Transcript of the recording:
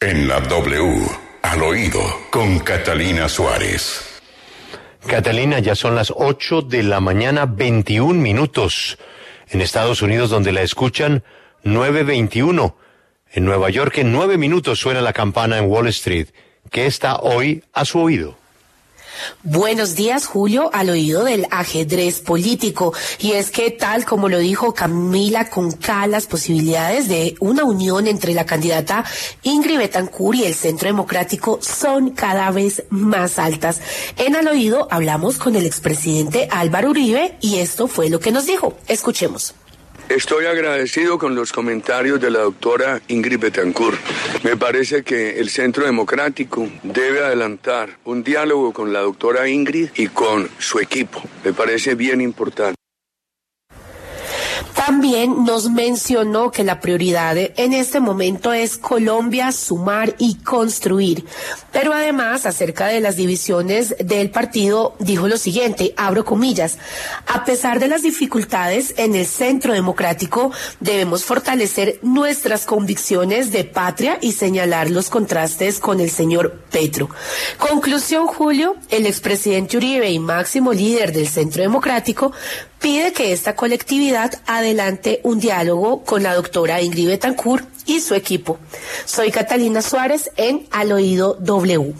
En la W, al oído, con Catalina Suárez. Catalina, ya son las 8 de la mañana, 21 minutos. En Estados Unidos, donde la escuchan, 9.21. En Nueva York, en 9 minutos suena la campana en Wall Street. ¿Qué está hoy a su oído? Buenos días, Julio, al oído del ajedrez político. Y es que, tal como lo dijo Camila Conca, las posibilidades de una unión entre la candidata Ingrid Betancourt y el Centro Democrático son cada vez más altas. En al oído hablamos con el expresidente Álvaro Uribe y esto fue lo que nos dijo. Escuchemos. Estoy agradecido con los comentarios de la doctora Ingrid Betancourt. Me parece que el Centro Democrático debe adelantar un diálogo con la doctora Ingrid y con su equipo. Me parece bien importante. También nos mencionó que la prioridad en este momento es Colombia, sumar y construir. Pero además, acerca de las divisiones del partido, dijo lo siguiente, abro comillas, a pesar de las dificultades en el centro democrático, debemos fortalecer nuestras convicciones de patria y señalar los contrastes con el señor Petro. Conclusión, Julio, el expresidente Uribe y máximo líder del centro democrático pide que esta colectividad un diálogo con la doctora Ingrid Betancourt y su equipo. Soy Catalina Suárez en Al Oído W.